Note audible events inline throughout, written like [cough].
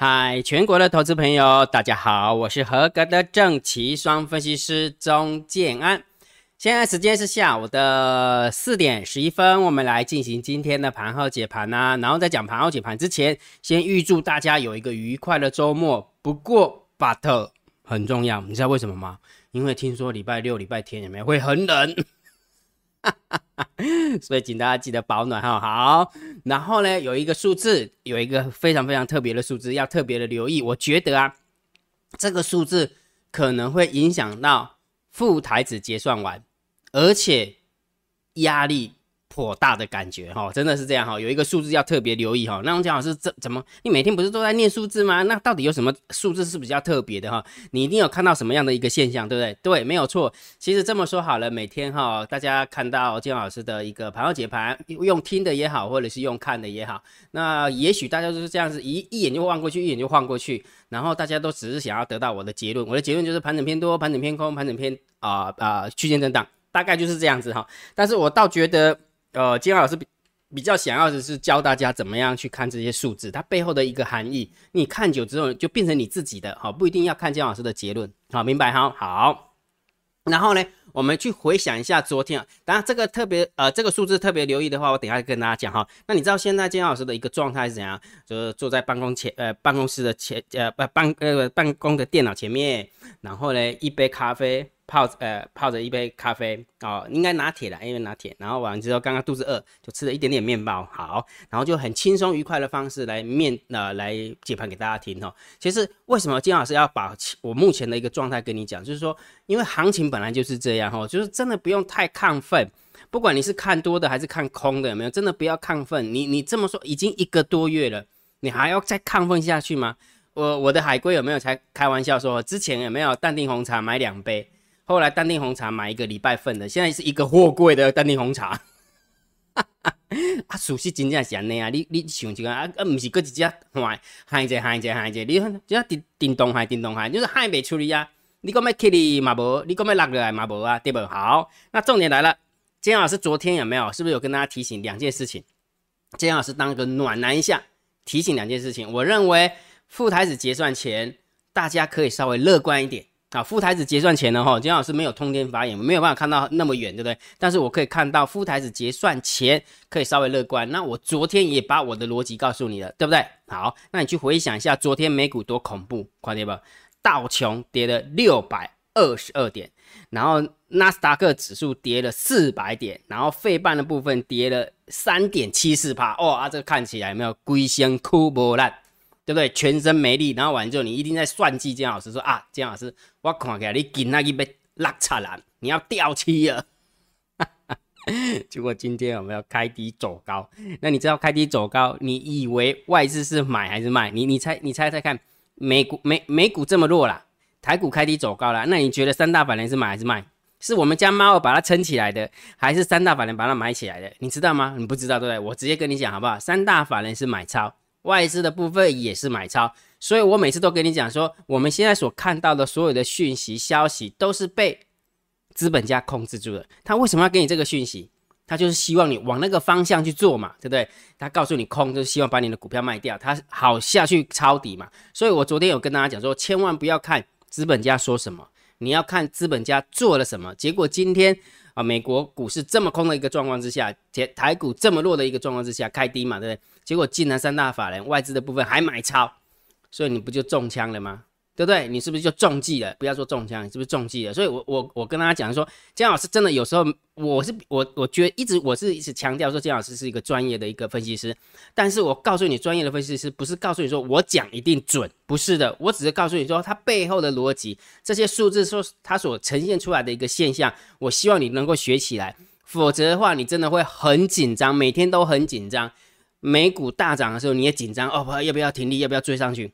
嗨，全国的投资朋友，大家好，我是合格的正奇双分析师钟建安。现在时间是下午的四点十一分，我们来进行今天的盘后解盘呐。然后在讲盘后解盘之前，先预祝大家有一个愉快的周末。不过，but 很重要，你知道为什么吗？因为听说礼拜六、礼拜天有没有会很冷，[laughs] 所以请大家记得保暖哈。好，然后呢，有一个数字，有一个非常非常特别的数字，要特别的留意。我觉得啊，这个数字可能会影响到副台子结算完。而且压力颇大的感觉哈，真的是这样哈。有一个数字要特别留意哈。那我讲老师这怎么？你每天不是都在念数字吗？那到底有什么数字是比较特别的哈？你一定有看到什么样的一个现象，对不对？对，没有错。其实这么说好了，每天哈，大家看到金老师的一个盘后解盘，用听的也好，或者是用看的也好，那也许大家就是这样子，一一眼就望过去，一眼就晃过去，然后大家都只是想要得到我的结论。我的结论就是盘整偏多，盘整偏空，盘整偏啊啊区间震荡。大概就是这样子哈，但是我倒觉得，呃，金老师比比较想要的是教大家怎么样去看这些数字，它背后的一个含义。你看久之后就变成你自己的，好，不一定要看金老师的结论，好，明白哈？好，然后呢，我们去回想一下昨天，当然这个特别呃，这个数字特别留意的话，我等下跟大家讲哈。那你知道现在金老师的一个状态是怎样？就是坐在办公前呃办公室的前呃办办呃办公的电脑前面，然后呢一杯咖啡。泡呃泡着一杯咖啡哦，应该拿铁了，因为拿铁。然后完之后，刚刚肚子饿，就吃了一点点面包。好，然后就很轻松愉快的方式来面呃来解盘给大家听哦。其实为什么金老师要把我目前的一个状态跟你讲，就是说，因为行情本来就是这样哈，就是真的不用太亢奋。不管你是看多的还是看空的，有没有？真的不要亢奋。你你这么说，已经一个多月了，你还要再亢奋下去吗？我我的海龟有没有才开玩笑说，之前有没有淡定红茶买两杯？后来淡定红茶买一个礼拜份的，现在是一个货柜的淡定红茶。[laughs] 啊，属实真正是安尼啊！你你想一个啊，啊，唔是搁一只海海者海者海者，你看只要电电动海电动海，就是海未处理啊。你讲要起哩嘛无，你讲要落落来嘛无啊，对不？好，那重点来了，金老师昨天有没有？是不是有跟大家提醒两件事情？金老师当个暖男一下，提醒两件事情。我认为副台子结算前，大家可以稍微乐观一点。啊，副台子结算前呢，哈，金老师没有通天发言，没有办法看到那么远，对不对？但是我可以看到副台子结算前可以稍微乐观。那我昨天也把我的逻辑告诉你了，对不对？好，那你去回想一下昨天美股多恐怖，快点吧！道琼跌了六百二十二点，然后纳斯达克指数跌了四百点，然后费半的部分跌了三点七四帕，哦啊，这个看起来有没有龟仙哭波烂？对不对？全身没力，然后完之后，你一定在算计姜老师说啊，姜老师，我看起来你今那一杯拉差了，你要掉漆了。[laughs] 结果今天我们要开低走高，那你知道开低走高，你以为外资是买还是卖？你你猜你猜猜看，美股美美股这么弱啦，台股开低走高了，那你觉得三大法人是买还是卖？是我们家猫把它撑起来的，还是三大法人把它买起来的？你知道吗？你不知道对不对？我直接跟你讲好不好？三大法人是买超。外资的部分也是买超，所以我每次都跟你讲说，我们现在所看到的所有的讯息消息都是被资本家控制住的。他为什么要给你这个讯息？他就是希望你往那个方向去做嘛，对不对？他告诉你空，就是希望把你的股票卖掉，他好下去抄底嘛。所以我昨天有跟大家讲说，千万不要看资本家说什么，你要看资本家做了什么。结果今天。啊，美国股市这么空的一个状况之下，台台股这么弱的一个状况之下，开低嘛，对不对？结果竟然三大法人外资的部分还买超，所以你不就中枪了吗？对不对？你是不是就中计了？不要说中枪，你是不是中计了？所以，我我我跟大家讲说，姜老师真的有时候，我是我我觉得一直我是一直强调说，姜老师是一个专业的一个分析师。但是我告诉你，专业的分析师不是告诉你说我讲一定准，不是的，我只是告诉你说它背后的逻辑，这些数字说它所呈现出来的一个现象，我希望你能够学起来，否则的话，你真的会很紧张，每天都很紧张。美股大涨的时候你也紧张哦，要不要停利，要不要追上去？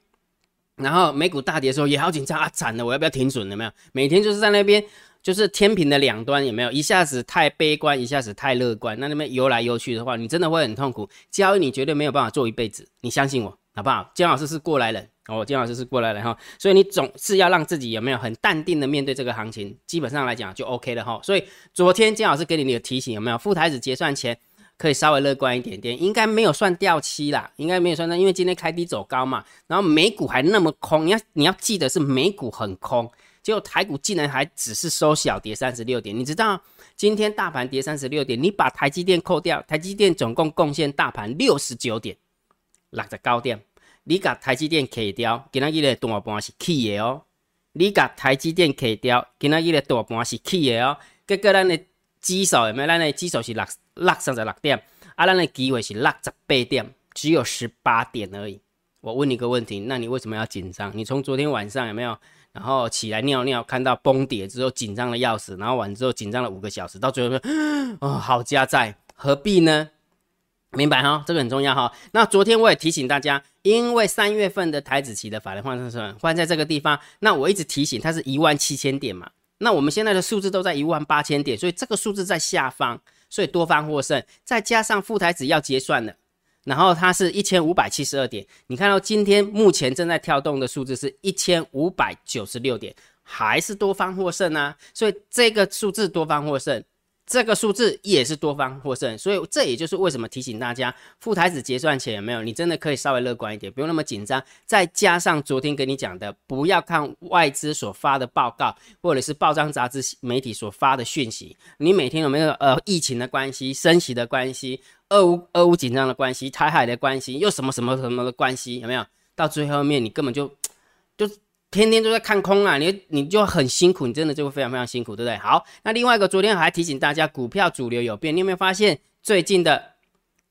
然后美股大跌的时候也好紧张啊，惨了，我要不要停损？有没有？每天就是在那边，就是天平的两端，有没有？一下子太悲观，一下子太乐观，那那边游来游去的话，你真的会很痛苦。交易你绝对没有办法做一辈子，你相信我，好不好？姜老师是过来人哦，姜老师是过来人哈，所以你总是要让自己有没有很淡定的面对这个行情，基本上来讲就 OK 了哈。所以昨天姜老师给你的提醒有没有？副台子结算前。可以稍微乐观一点点，应该没有算掉期啦，应该没有算到，因为今天开低走高嘛，然后美股还那么空，你要你要记得是美股很空，结果台股竟然还只是收小跌三十六点，你知道今天大盘跌三十六点，你把台积电扣掉，台积电总共贡献大盘六十九点，落在高点，你把台积电 K 掉，今仔日的大盘是起的哦，你把台积电 K 掉，今仔日的大盘是起的哦，结果咱的指数有没有？咱的指数是落。落三十六点，啊，咱的机会是落十八点，只有十八点而已。我问你个问题，那你为什么要紧张？你从昨天晚上有没有，然后起来尿尿，看到崩跌之后紧张的要死，然后完之后紧张了五个小时，到最后说，哦，好加在，何必呢？明白哈，这个很重要哈。那昨天我也提醒大家，因为三月份的台子期的法人换算成换在这个地方，那我一直提醒它是一万七千点嘛，那我们现在的数字都在一万八千点，所以这个数字在下方。所以多方获胜，再加上副台子要结算了，然后它是一千五百七十二点，你看到今天目前正在跳动的数字是一千五百九十六点，还是多方获胜啊？所以这个数字多方获胜。这个数字也是多方获胜，所以这也就是为什么提醒大家，副台子结算前有没有？你真的可以稍微乐观一点，不用那么紧张。再加上昨天跟你讲的，不要看外资所发的报告，或者是报章杂志媒体所发的讯息。你每天有没有呃疫情的关系、升息的关系、俄乌俄乌紧张的关系、台海的关系，又什么什么什么的关系？有没有？到最后面你根本就就。天天都在看空啊，你你就很辛苦，你真的就会非常非常辛苦，对不对？好，那另外一个，昨天还提醒大家，股票主流有变，你有没有发现最近的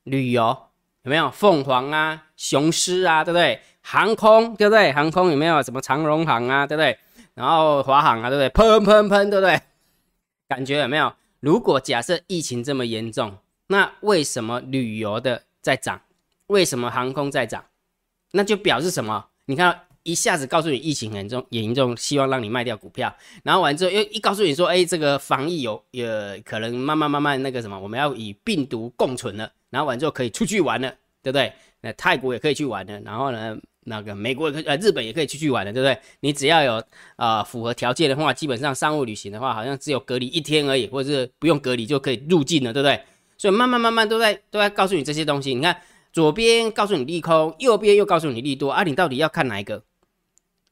旅游有没有凤凰啊、雄狮啊，对不对？航空对不对？航空有没有什么长荣航啊，对不对？然后华航啊，对不对？喷喷喷，对不对？感觉有没有？如果假设疫情这么严重，那为什么旅游的在涨？为什么航空在涨？那就表示什么？你看。一下子告诉你疫情严重严重，希望让你卖掉股票，然后完之后又一告诉你说，哎，这个防疫有也可能慢慢慢慢那个什么，我们要与病毒共存了，然后完之后可以出去玩了，对不对？那泰国也可以去玩了，然后呢，那个美国也可以呃日本也可以出去玩了，对不对？你只要有呃符合条件的话，基本上商务旅行的话，好像只有隔离一天而已，或者是不用隔离就可以入境了，对不对？所以慢慢慢慢都在都在告诉你这些东西，你看左边告诉你利空，右边又告诉你利多，啊，你到底要看哪一个？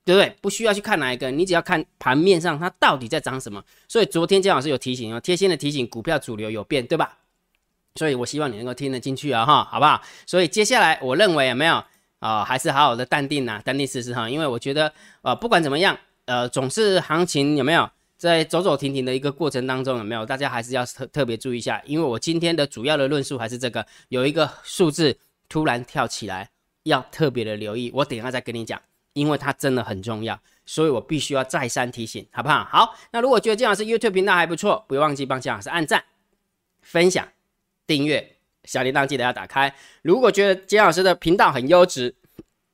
对不对？不需要去看哪一个，你只要看盘面上它到底在涨什么。所以昨天姜老师有提醒哦，贴心的提醒，股票主流有变，对吧？所以我希望你能够听得进去啊，哈，好不好？所以接下来我认为有没有啊，还是好好的淡定呐，淡定试试哈。因为我觉得呃，不管怎么样，呃，总是行情有没有在走走停停的一个过程当中有没有？大家还是要特特别注意一下，因为我今天的主要的论述还是这个，有一个数字突然跳起来，要特别的留意。我等下再跟你讲。因为它真的很重要，所以我必须要再三提醒，好不好？好，那如果觉得姜老师 YouTube 频道还不错，不要忘记帮姜老师按赞、分享、订阅，小铃铛记得要打开。如果觉得姜老师的频道很优质，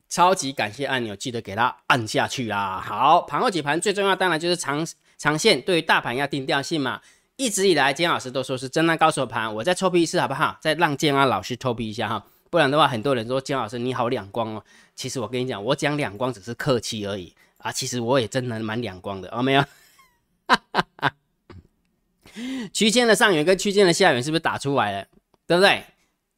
超级感谢按钮记得给它按下去啦。好，盘后解盘最重要当然就是长长线，对于大盘要定调性嘛。一直以来姜老师都说是真的高手盘，我再抽批一次好不好？再让姜老师抽批一下哈。不然的话，很多人说姜老师你好两光哦。其实我跟你讲，我讲两光只是客气而已啊。其实我也真的蛮两光的哦，没有。[laughs] 区间的上缘跟区间的下缘是不是打出来了？对不对？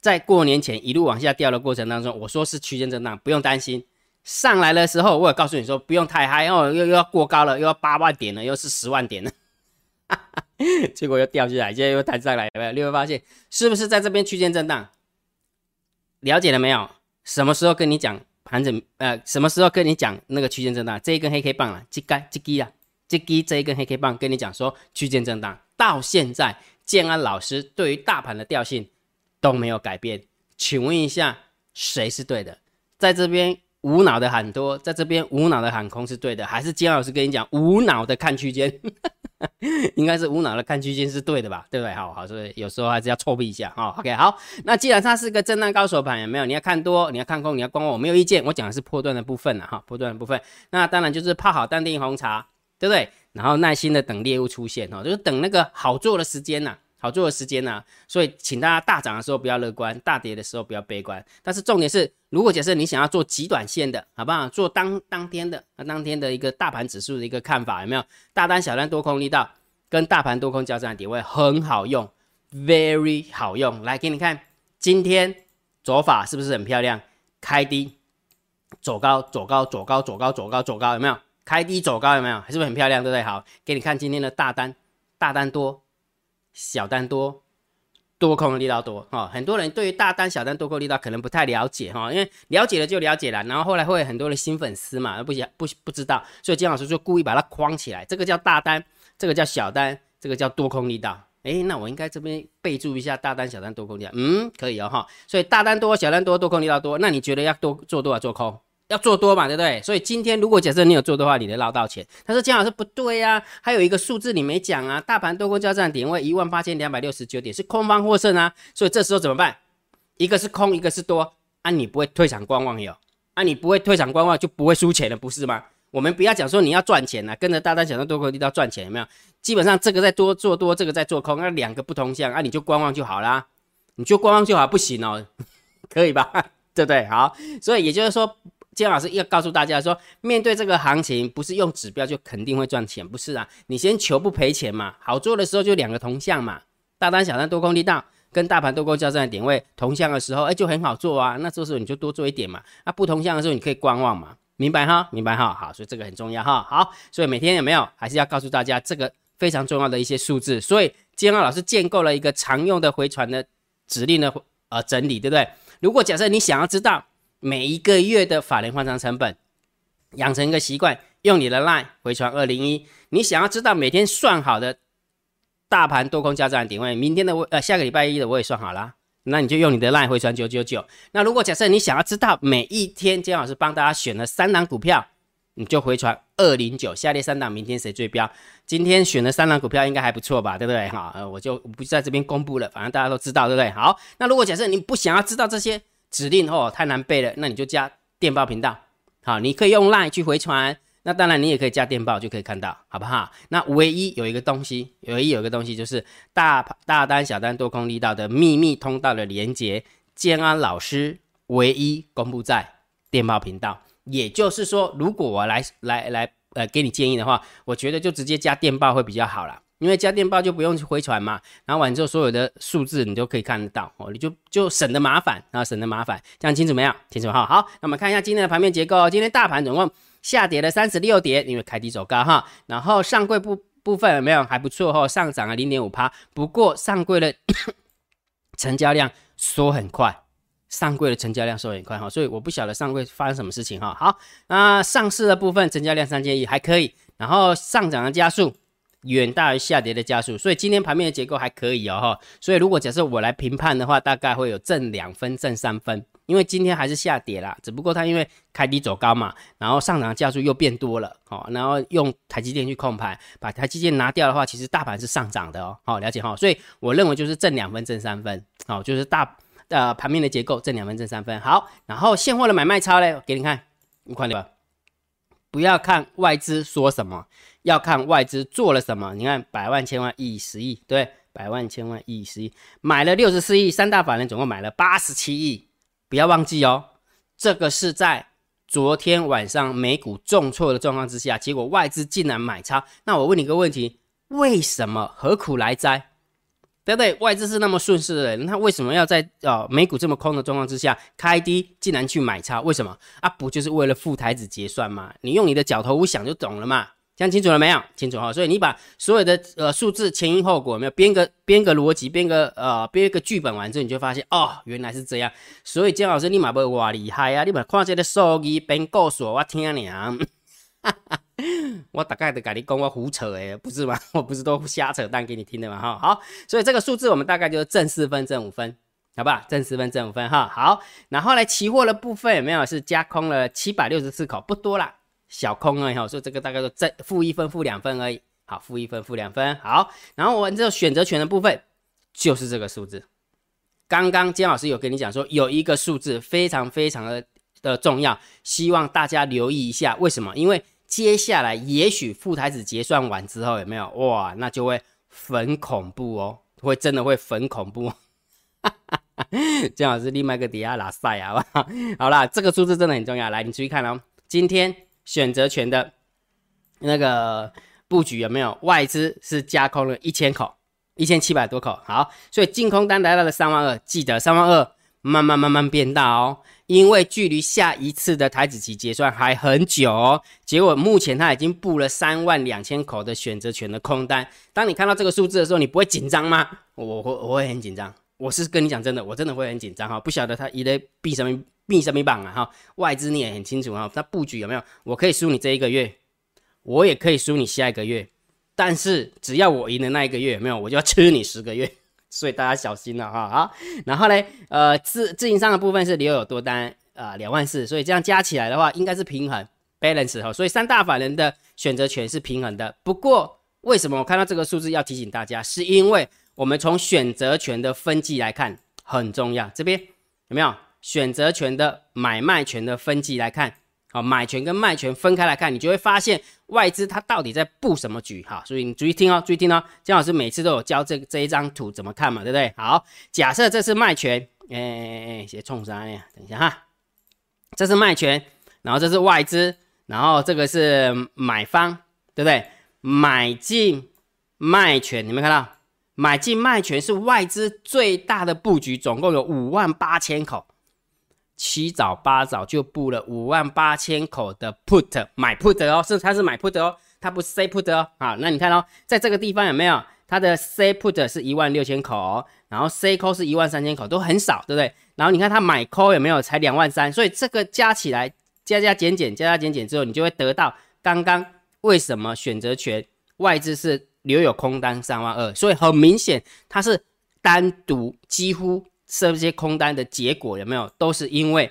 在过年前一路往下掉的过程当中，我说是区间震荡，不用担心。上来的时候，我也告诉你说不用太嗨哦，又又要过高了，又要八万点了，又是十万点了。[laughs] 结果又掉下来，现在又弹上来，有没有？你会发现是不是在这边区间震荡？了解了没有？什么时候跟你讲盘整？呃，什么时候跟你讲那个区间震荡？这一根黑 K 棒啊，这根这根啊，这根这一根黑 K 棒跟你讲说区间震荡，到现在建安老师对于大盘的调性都没有改变。请问一下，谁是对的？在这边无脑的喊多，在这边无脑的喊空是对的，还是建安老师跟你讲无脑的看区间？[laughs] 应该是无脑的看区间是对的吧？对不对？好好，所以有时候还是要错避一下哈。OK，好，那既然它是个震荡高手盘，有没有？你要看多，你要看空，你要观望，我没有意见。我讲的是破段的部分了哈，破段的部分。那当然就是泡好淡定红茶，对不对？然后耐心的等猎物出现哈，就是等那个好做的时间呐。好做的时间呢，所以请大家大涨的时候不要乐观，大跌的时候不要悲观。但是重点是，如果假设你想要做极短线的，好不好？做当当天的，那当天的一个大盘指数的一个看法有没有？大单、小单、多空力道跟大盘多空交战点位很好用，very 好用。来给你看，今天走法是不是很漂亮？开低走高，走高，走高，走高，走高，走高，有没有？开低走高有没有？是不是很漂亮？对不对？好，给你看今天的大单，大单多，小单多。多空的力道多哈，很多人对于大单、小单、多空力道可能不太了解哈，因为了解了就了解了，然后后来会有很多的新粉丝嘛，不不不知道，所以金老师就故意把它框起来，这个叫大单，这个叫小单，这个叫多空力道。哎，那我应该这边备注一下大单、小单、多空力道，嗯，可以哦哈。所以大单多、小单多、多空力道多，那你觉得要多做多少做空？要做多嘛，对不对？所以今天如果假设你有做的话，你能捞到钱。他说：“姜老师不对呀，还有一个数字你没讲啊，大盘多空交战点位一万八千两百六十九点，是空方获胜啊。所以这时候怎么办？一个是空，一个是多啊，你不会退场观望哟？啊，你不会退场观望就不会输钱了，不是吗？我们不要讲说你要赚钱了，跟着大单小单多空力道赚钱有没有？基本上这个在多做多，这个在做空，那两个不同向啊，你就观望就好啦，你就观望就好，不行哦，[laughs] 可以吧？对不对？好，所以也就是说。”姜老师要告诉大家说，面对这个行情，不是用指标就肯定会赚钱，不是啊？你先求不赔钱嘛。好做的时候就两个同向嘛，大单、小单、多空力道跟大盘多空交战的点位同向的时候，哎，就很好做啊。那这时候你就多做一点嘛。那不同向的时候，你可以观望嘛。明白哈？明白哈？好，所以这个很重要哈。好，所以每天有没有还是要告诉大家这个非常重要的一些数字。所以姜老师建构了一个常用的回传的指令的呃整理，对不对？如果假设你想要知道。每一个月的法人换仓成本，养成一个习惯，用你的 line 回传二零一。你想要知道每天算好的大盘多空交战点位，明天的呃下个礼拜一的我也算好了，那你就用你的 line 回传九九九。那如果假设你想要知道每一天姜老师帮大家选了三档股票，你就回传二零九。下列三档明天谁最标？今天选的三档股票应该还不错吧，对不对？好，呃，我就不在这边公布了，反正大家都知道，对不对？好，那如果假设你不想要知道这些。指令哦太难背了，那你就加电报频道，好，你可以用 Line 去回传，那当然你也可以加电报就可以看到，好不好？那唯一有一个东西，唯一有一个东西就是大大单、小单、多空力道的秘密通道的连接，建安老师唯一公布在电报频道。也就是说，如果我来来来呃给你建议的话，我觉得就直接加电报会比较好了。因为家电报就不用去回传嘛，然后完之后所有的数字你都可以看得到哦，你就就省得麻烦啊，省得麻烦，这样清楚没有？清楚哈。好，那我们看一下今天的盘面结构。今天大盘总共下跌了三十六点，因为开低走高哈。然后上柜部部分有没有还不错哈，上涨了零点五趴。不过上柜的 [coughs] 成交量缩很快，上柜的成交量缩很快哈，所以我不晓得上柜发生什么事情哈。好，那上市的部分成交量三千亿还可以，然后上涨的加速。远大于下跌的加速，所以今天盘面的结构还可以哦哈。所以如果假设我来评判的话，大概会有正两分、正三分，因为今天还是下跌啦，只不过它因为开低走高嘛，然后上涨的加速又变多了，哦，然后用台积电去控盘，把台积电拿掉的话，其实大盘是上涨的哦，好了解哈。所以我认为就是正两分、正三分，好，就是大呃盘面的结构正两分、正三分。好，然后现货的买卖超嘞，给你看，你快点吧？不要看外资说什么。要看外资做了什么，你看百万、千万、亿、十亿，对，百万、千万、亿、十亿，买了六十四亿，三大法人总共买了八十七亿，不要忘记哦，这个是在昨天晚上美股重挫的状况之下，结果外资竟然买超。那我问你个问题，为什么？何苦来哉？对不对？外资是那么顺势的人，他为什么要在呃美股这么空的状况之下开低，竟然去买差？为什么？啊，不就是为了副台子结算吗？你用你的脚头想就懂了嘛。讲清楚了没有？清楚哈，所以你把所有的呃数字前因后果没有编个编个逻辑，编个呃编一个剧本完之后，你就发现哦，原来是这样。所以姜老师你嘛不哇厉害啊，你嘛看这个数据编告诉我我听哈，[laughs] 我大概的跟你讲我胡扯诶，不是吗？[laughs] 我不是都瞎扯淡给你听的嘛哈。好，所以这个数字我们大概就是正四分正五分，好不好？正四分正五分哈。好，然后呢，期货的部分有没有是加空了七百六十四口，不多啦。小空而已哈，所以这个大概都正负一分、负两分而已。好，负一分、负两分。好，然后我们这个选择权的部分就是这个数字。刚刚姜老师有跟你讲说，有一个数字非常非常的的重要，希望大家留意一下。为什么？因为接下来也许副台子结算完之后有没有哇，那就会很恐怖哦，会真的会很恐怖。[laughs] 姜老师另外一个底下拉塞好不好？好啦，这个数字真的很重要。来，你注意看哦，今天。选择权的那个布局有没有外资是加空了一千口，一千七百多口。好，所以净空单来到了三万二，记得三万二慢慢慢慢变大哦，因为距离下一次的台子期结算还很久哦。结果目前他已经布了三万两千口的选择权的空单。当你看到这个数字的时候，你不会紧张吗？我会我会很紧张。我是跟你讲真的，我真的会很紧张哈。不晓得他一类闭什么闭什么榜啊哈。外资你也很清楚哈，他布局有没有？我可以输你这一个月，我也可以输你下一个月。但是只要我赢的那一个月有没有，我就要吃你十个月，所以大家小心了哈。好，然后呢，呃，自自营商的部分是留有多单啊两万四，所以这样加起来的话应该是平衡 balance 哈。所以三大法人的选择权是平衡的。不过为什么我看到这个数字要提醒大家，是因为我们从选择权的分级来看很重要。这边有没有选择权的买卖权的分级来看？好，买权跟卖权分开来看，你就会发现外资它到底在布什么局哈，所以你注意听哦，注意听哦。姜老师每次都有教这这一张图怎么看嘛，对不对？好，假设这是卖权，哎哎哎，先冲啥呀？等一下哈，这是卖权，然后这是外资，然后这个是买方，对不对？买进卖权，你没看到？买进卖权是外资最大的布局，总共有五万八千口。七早八早就布了五万八千口的 put 买 put 哦，是它是买 put 哦，它不是 say put 哦。好，那你看哦，在这个地方有没有它的 say put 是一万六千口，然后 say call 是一万三千口，都很少，对不对？然后你看它买 call 有没有才两万三，所以这个加起来加加减减加加减减之后，你就会得到刚刚为什么选择权外资是留有空单三万二，所以很明显它是单独几乎。这些空单的结果有没有都是因为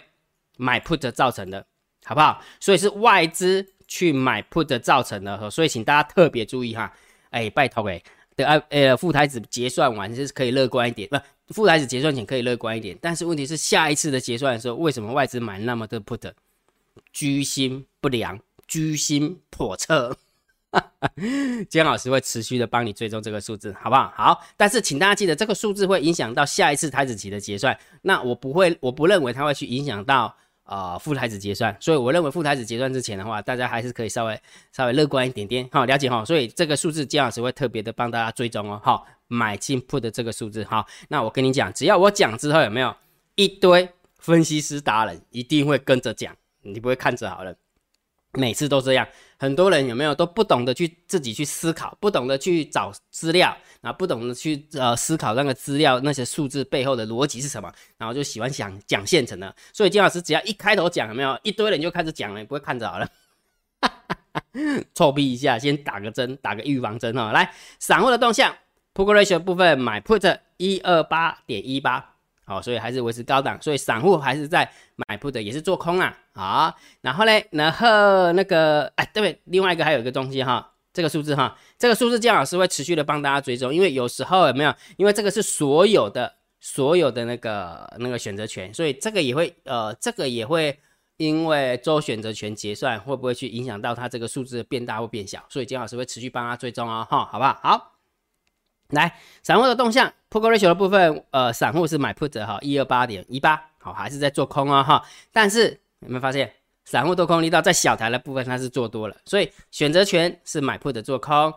买 put 造成的，好不好？所以是外资去买 put 造成的，所以请大家特别注意哈。哎，拜托哎，的啊呃，副台子结算完就是可以乐观一点，不，副台子结算前可以乐观一点，但是问题是下一次的结算的时候，为什么外资买那么多 put？居心不良，居心叵测。[laughs] 姜老师会持续的帮你追踪这个数字，好不好？好，但是请大家记得，这个数字会影响到下一次台子期的结算。那我不会，我不认为它会去影响到呃副台子结算。所以我认为副台子结算之前的话，大家还是可以稍微稍微乐观一点点，好，了解哈。所以这个数字姜老师会特别的帮大家追踪哦，好，买进 put 的这个数字，好。那我跟你讲，只要我讲之后有没有一堆分析师达人一定会跟着讲，你不会看着好了。每次都这样，很多人有没有都不懂得去自己去思考，不懂得去找资料，啊，不懂得去呃思考那个资料那些数字背后的逻辑是什么，然后就喜欢讲讲现成的。所以金老师只要一开头讲，有没有一堆人就开始讲了，不会看着好了，[laughs] 臭逼一下，先打个针，打个预防针哈。来，散户的动向，Put Ratio 部分买 Put 一二八点一八。好，所以还是维持高档，所以散户还是在买 put 也是做空啊。好，然后呢，然后那个，哎，对，另外一个还有一个东西哈，这个数字哈，这个数字姜老师会持续的帮大家追踪，因为有时候有没有，因为这个是所有的所有的那个那个选择权，所以这个也会呃，这个也会因为周选择权结算会不会去影响到它这个数字变大或变小，所以姜老师会持续帮他追踪哦，哈，好不好？好。来，散户的动向，put ratio 的部分，呃，散户是买 put 哈，一二八点一八，好，还是在做空啊哈。但是有没有发现，散户多空力道在小台的部分它是做多了，所以选择权是买 put 做空，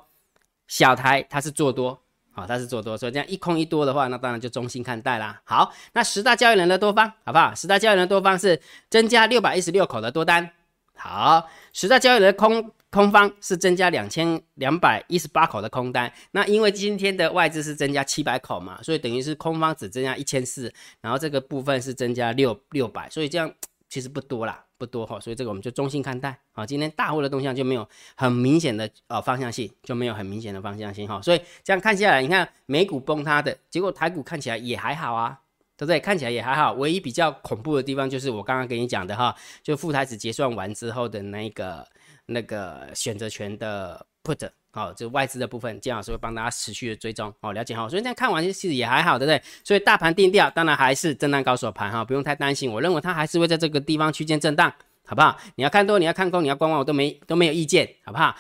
小台它是做多，好，它是做多，所以这样一空一多的话，那当然就中性看待啦。好，那十大交易人的多方，好不好？十大交易人的多方是增加六百一十六口的多单，好，十大交易人的空。空方是增加两千两百一十八口的空单，那因为今天的外资是增加七百口嘛，所以等于是空方只增加一千四，然后这个部分是增加六六百，所以这样其实不多啦，不多哈，所以这个我们就中性看待啊。今天大户的动向就没有很明显的呃方向性，就没有很明显的方向性哈，所以这样看下来，你看美股崩塌的结果，台股看起来也还好啊，对不对？看起来也还好，唯一比较恐怖的地方就是我刚刚跟你讲的哈，就副台子结算完之后的那个。那个选择权的 put，好，就外资的部分，姜老师会帮大家持续的追踪，好，了解哈。所以这样看完其实也还好，对不对？所以大盘定调，当然还是震荡高手盘哈，不用太担心。我认为它还是会在这个地方区间震荡，好不好？你要看多，你要看空，你要观望，我都没都没有意见，好不好？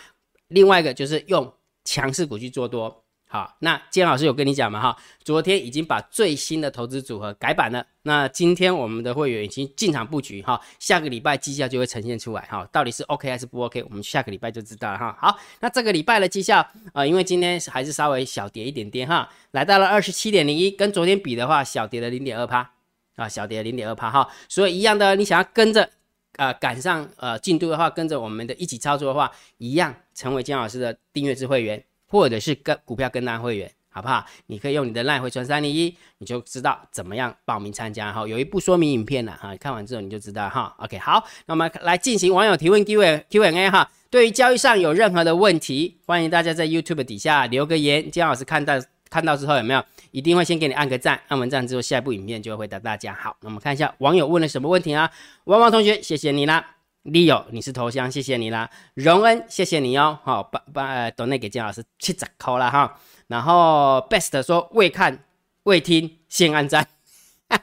另外一个就是用强势股去做多。好，那建老师有跟你讲嘛哈？昨天已经把最新的投资组合改版了。那今天我们的会员已经进场布局哈，下个礼拜绩效就会呈现出来哈，到底是 OK 还是不 OK？我们下个礼拜就知道了哈。好，那这个礼拜的绩效啊，因为今天还是稍微小跌一点点哈，来到了二十七点零一，跟昨天比的话，小跌了零点二趴啊，小跌零点二趴哈。所以一样的，你想要跟着啊赶上呃进度的话，跟着我们的一起操作的话，一样成为姜老师的订阅制会员。或者是跟股票跟单会员，好不好？你可以用你的赖回传三零一，你就知道怎么样报名参加哈。有一部说明影片了哈，看完之后你就知道哈。OK，好，那我们来进行网友提问 Q Q&A 哈。对于交易上有任何的问题，欢迎大家在 YouTube 底下留个言，姜老师看到看到之后有没有？一定会先给你按个赞，按完赞之后，下一部影片就会回答大家。好，那我们看一下网友问了什么问题啊？汪汪同学，谢谢你啦。Leo，你是头像，谢谢你啦。荣恩，谢谢你哦。好，把把呃，donate 那给金老师七十扣了哈。然后 Best 说未看未听先按赞，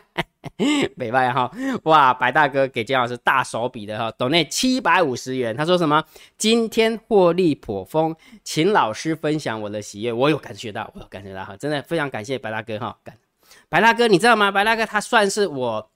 [laughs] 没办哈。哇，白大哥给金老师大手笔的哈，donate 七百五十元。他说什么？今天获利颇丰，请老师分享我的喜悦。我有感觉到，我有感觉到哈，真的非常感谢白大哥哈。白大哥，你知道吗？白大哥他算是我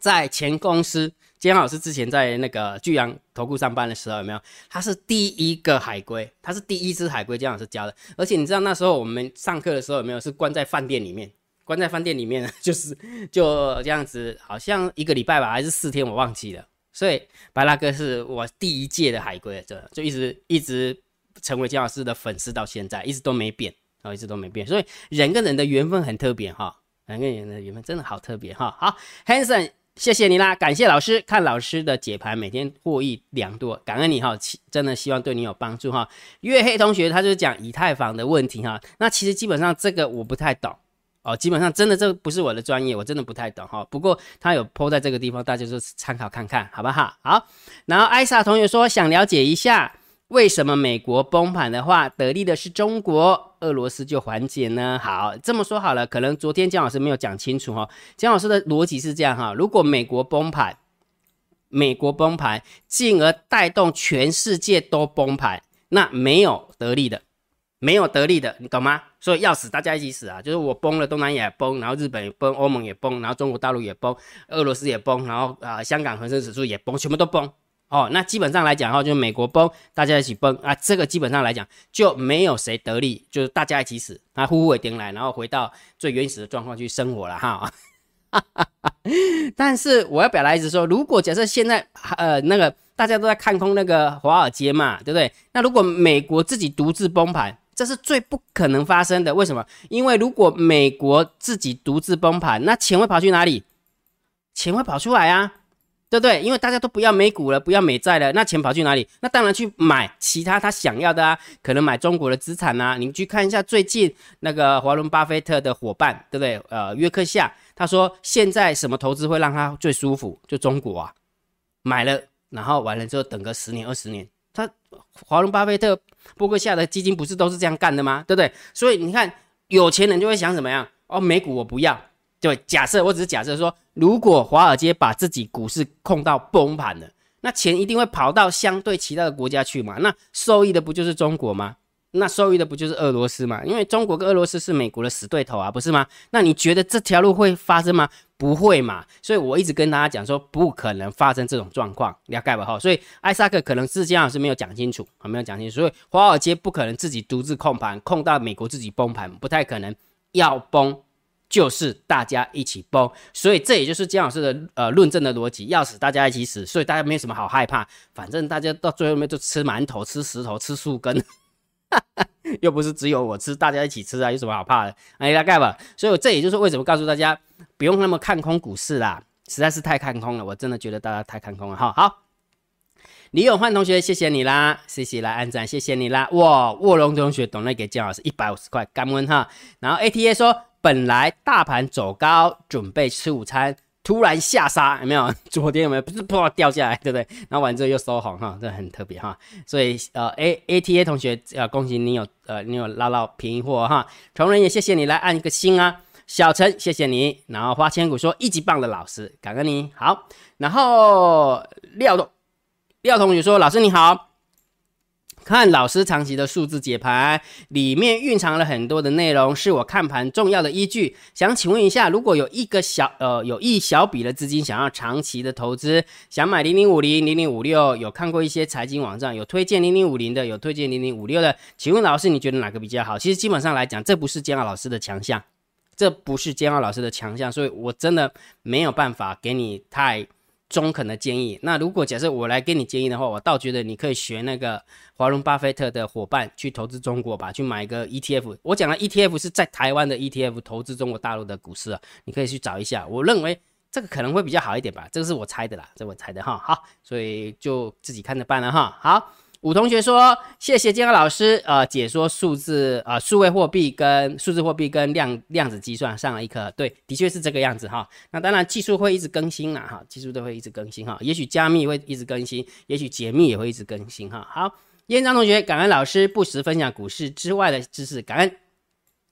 在前公司。姜老师之前在那个巨阳投顾上班的时候，有没有？他是第一个海龟，他是第一只海龟，姜老师教的。而且你知道那时候我们上课的时候有没有？是关在饭店里面，[laughs] 关在饭店里面，[laughs] 就是就这样子，好像一个礼拜吧，还是四天，我忘记了。所以白拉哥是我第一届的海龟，这就一直一直成为姜老师的粉丝到现在，一直都没变，然后一直都没变。所以人跟人的缘分很特别哈，人跟人的缘分真的好特别哈。好，Hanson。谢谢你啦，感谢老师看老师的解盘，每天获益良多，感恩你哈，真的希望对你有帮助哈。月黑同学他就讲以太坊的问题哈，那其实基本上这个我不太懂哦，基本上真的这不是我的专业，我真的不太懂哈。不过他有抛在这个地方，大家就参考看看，好不好？好，然后艾莎同学说想了解一下。为什么美国崩盘的话，得利的是中国，俄罗斯就缓解呢？好，这么说好了，可能昨天姜老师没有讲清楚哈。姜老师的逻辑是这样哈：如果美国崩盘，美国崩盘，进而带动全世界都崩盘，那没有得利的，没有得利的，你懂吗？所以要死大家一起死啊！就是我崩了，东南亚崩，然后日本也崩，欧盟也崩，然后中国大陆也崩，俄罗斯也崩，然后啊，香港恒生指数也崩，全部都崩。哦，那基本上来讲的话，就是美国崩，大家一起崩啊，这个基本上来讲就没有谁得利，就是大家一起死，啊，呼呼为丁来，然后回到最原始的状况去生活了哈。[laughs] 但是我要表达意思说，如果假设现在呃那个大家都在看空那个华尔街嘛，对不对？那如果美国自己独自崩盘，这是最不可能发生的。为什么？因为如果美国自己独自崩盘，那钱会跑去哪里？钱会跑出来啊。对不对？因为大家都不要美股了，不要美债了，那钱跑去哪里？那当然去买其他他想要的啊，可能买中国的资产啊。你去看一下最近那个华伦巴菲特的伙伴，对不对？呃，约克夏他说现在什么投资会让他最舒服？就中国啊，买了，然后完了之后等个十年二十年。他华伦巴菲特、波克夏的基金不是都是这样干的吗？对不对？所以你看有钱人就会想怎么样？哦，美股我不要。对，假设我只是假设说，如果华尔街把自己股市控到崩盘了，那钱一定会跑到相对其他的国家去嘛？那受益的不就是中国吗？那受益的不就是俄罗斯吗？因为中国跟俄罗斯是美国的死对头啊，不是吗？那你觉得这条路会发生吗？不会嘛？所以我一直跟大家讲说，不可能发生这种状况，了解吧？哈，所以艾萨克可能是姜老师没有讲清楚，啊没有讲清楚，所以华尔街不可能自己独自控盘，控到美国自己崩盘，不太可能，要崩。就是大家一起崩，所以这也就是姜老师的呃论证的逻辑，要死大家一起死，所以大家没有什么好害怕，反正大家到最后面就吃馒头、吃石头、吃树根，[laughs] 又不是只有我吃，大家一起吃啊，有什么好怕的？哎，大概吧。所以这也就是为什么告诉大家不用那么看空股市啦，实在是太看空了，我真的觉得大家太看空了哈。好，李永焕同学，谢谢你啦，谢谢来安赞，谢谢你啦。哇，卧龙同学懂了，给姜老师一百五十块，感恩哈。然后 ATA 说。本来大盘走高，准备吃午餐，突然下杀，有没有？[laughs] 昨天有没有？不是破掉下来，对不对？然后完之后又收红，哈，这很特别哈。所以呃，A A T A 同学，呃，恭喜你有呃，你有捞到便宜货哈。同仁也谢谢你来按一个心啊。小陈，谢谢你。然后花千骨说一级棒的老师，感恩你好。然后廖同廖同学说老师你好。看老师长期的数字解盘，里面蕴藏了很多的内容，是我看盘重要的依据。想请问一下，如果有一个小呃有一小笔的资金想要长期的投资，想买零零五零、零零五六，有看过一些财经网站有推荐零零五零的，有推荐零零五六的，请问老师你觉得哪个比较好？其实基本上来讲，这不是煎熬老师的强项，这不是煎熬老师的强项，所以我真的没有办法给你太。中肯的建议。那如果假设我来给你建议的话，我倒觉得你可以学那个华伦巴菲特的伙伴去投资中国吧，去买一个 ETF。我讲的 ETF 是在台湾的 ETF 投资中国大陆的股市啊，你可以去找一下。我认为这个可能会比较好一点吧，这个是我猜的啦，这我猜的哈。好，所以就自己看着办了哈。好。武同学说：“谢谢健康老师，呃，解说数字，呃，数位货币跟数字货币跟量量子计算上了一课，对，的确是这个样子哈。那当然技术会一直更新啦，哈，技术都会一直更新哈。也许加密会一直更新，也许解密也会一直更新哈。好，燕章同学，感恩老师不时分享股市之外的知识，感恩。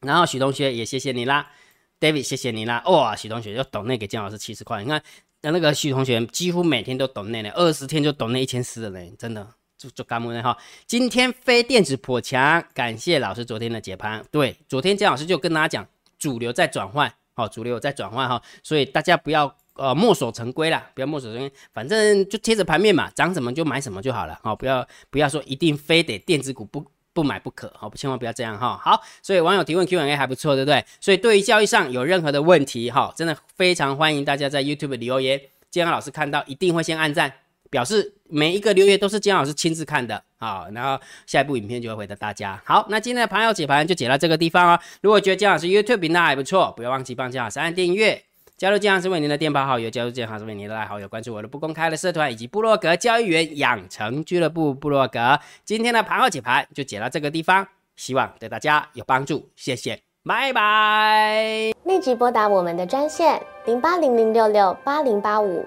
然后许同学也谢谢你啦，David 谢谢你啦。哇，许同学又懂那个姜老师七十块，你看那那个许同学几乎每天都懂那呢，二十天就懂那一千四了嘞，真的。”就就干木呢哈，今天非电子颇强，感谢老师昨天的解盘。对，昨天姜老师就跟大家讲，主流在转换，好，主流在转换哈，所以大家不要呃墨守成规啦，不要墨守成规，反正就贴着盘面嘛，涨什么就买什么就好了，好，不要不要说一定非得电子股不不买不可，好，千万不要这样哈。好，所以网友提问 Q&A 还不错，对不对？所以对于交易上有任何的问题哈，真的非常欢迎大家在 YouTube 留言，姜老师看到一定会先按赞。表示每一个留言都是姜老师亲自看的啊，然后下一部影片就会回答大家。好，那今天的盘友解盘就解到这个地方哦。如果觉得姜老师 YouTube 频道还不错，不要忘记帮姜老师按订阅，加入姜老师为您的电报好友，加入姜老师为您的爱好友，关注我的不公开的社团以及部落格交易员养成俱乐部部落格。今天的盘友解盘就解到这个地方，希望对大家有帮助，谢谢，拜拜。立即拨打我们的专线零八零零六六八零八五。